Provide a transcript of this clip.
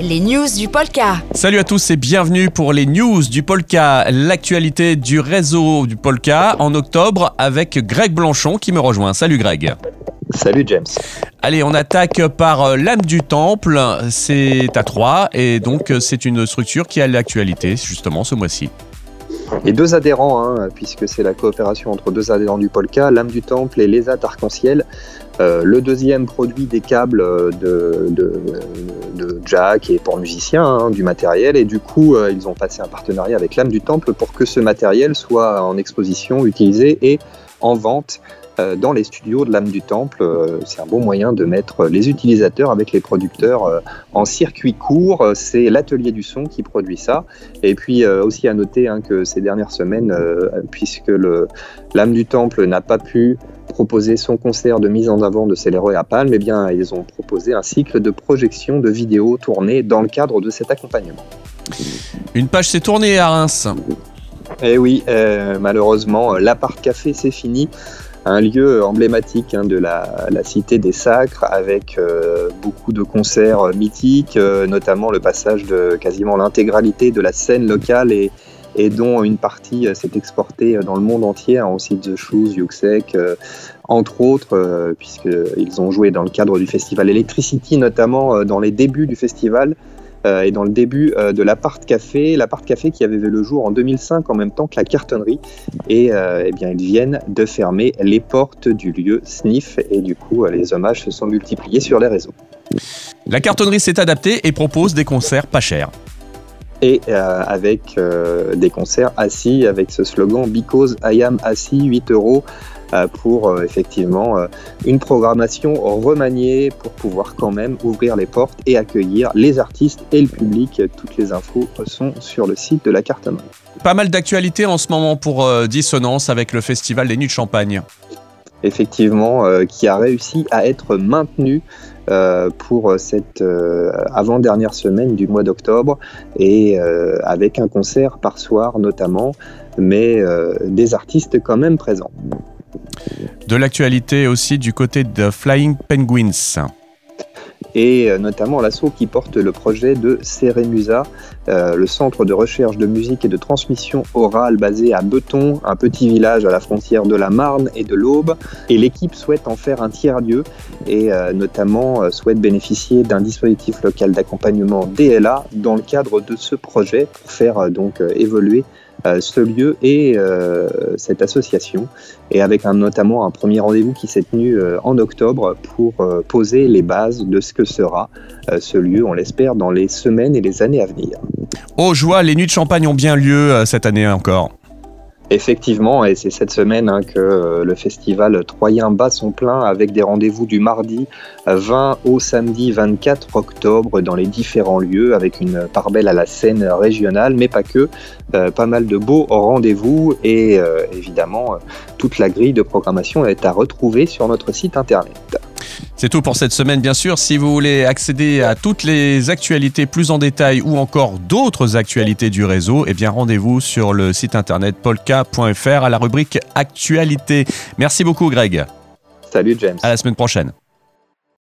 les news du Polka. Salut à tous et bienvenue pour les news du Polka, l'actualité du réseau du Polka en octobre avec Greg Blanchon qui me rejoint. Salut Greg. Salut James. Allez, on attaque par euh, l'âme du temple, c'est à Troyes et donc euh, c'est une structure qui a l'actualité justement ce mois-ci. Et deux adhérents, hein, puisque c'est la coopération entre deux adhérents du Polka, l'âme du temple et les Arc-en-Ciel. Euh, le deuxième produit des câbles de, de, Jack et pour musiciens, hein, du matériel, et du coup euh, ils ont passé un partenariat avec l'âme du temple pour que ce matériel soit en exposition, utilisé et en vente euh, dans les studios de l'âme du temple. C'est un bon moyen de mettre les utilisateurs avec les producteurs en circuit court. C'est l'atelier du son qui produit ça. Et puis aussi à noter hein, que ces dernières semaines, puisque l'âme du temple n'a pas pu proposer son concert de mise en avant de Céléreux à Palme, eh bien, ils ont proposé un cycle de projection de vidéos tournées dans le cadre de cet accompagnement. Une page s'est tournée à Reims. Eh oui, euh, malheureusement, l'appart café c'est fini. Un lieu emblématique hein, de la, cité des Sacres avec euh, beaucoup de concerts mythiques, euh, notamment le passage de quasiment l'intégralité de la scène locale et, et dont une partie euh, s'est exportée euh, dans le monde entier, hein, aussi The Shoes, Yuxek, euh, entre autres, puisqu'ils ont joué dans le cadre du festival Electricity, notamment dans les débuts du festival. et dans le début de l'Apart Café, l'Apart Café qui avait vu le jour en 2005 en même temps que la cartonnerie. Et eh bien, ils viennent de fermer les portes du lieu Sniff et du coup, les hommages se sont multipliés sur les réseaux. La cartonnerie s'est adaptée et propose des concerts pas chers et euh, avec euh, des concerts assis avec ce slogan Because I am assis 8 euros euh, pour effectivement une programmation remaniée pour pouvoir quand même ouvrir les portes et accueillir les artistes et le public. Toutes les infos sont sur le site de la cartonnerie. Pas mal d'actualités en ce moment pour Dissonance avec le festival des Nuits de Champagne effectivement, qui a réussi à être maintenu euh, pour cette euh, avant-dernière semaine du mois d'octobre et euh, avec un concert par soir notamment, mais des artistes quand même présents. De l'actualité aussi du côté de Flying Penguins et euh, notamment l'assaut qui porte le projet de Ceremusa, euh, le centre de recherche de musique et de transmission orale basé à Beton, un petit village à la frontière de la Marne et de l'Aube. Et l'équipe souhaite en faire un tiers-lieu et euh, notamment souhaite bénéficier d'un dispositif local d'accompagnement DLA dans le cadre de ce projet pour faire donc évoluer euh, ce lieu et euh, cette association, et avec notamment un premier rendez-vous qui s'est tenu euh, en octobre pour poser les bases de ce que sera ce lieu, on l'espère, dans les semaines et les années à venir. Oh joie, les nuits de champagne ont bien lieu cette année encore. Effectivement, et c'est cette semaine hein, que euh, le festival Troyen bat son plein avec des rendez-vous du mardi 20 au samedi 24 octobre dans les différents lieux avec une part belle à la scène régionale, mais pas que. Euh, pas mal de beaux rendez-vous et euh, évidemment toute la grille de programmation est à retrouver sur notre site internet. C'est tout pour cette semaine, bien sûr. Si vous voulez accéder à toutes les actualités plus en détail ou encore d'autres actualités du réseau, eh bien rendez-vous sur le site internet polka.fr à la rubrique Actualité. Merci beaucoup, Greg. Salut, James. À la semaine prochaine.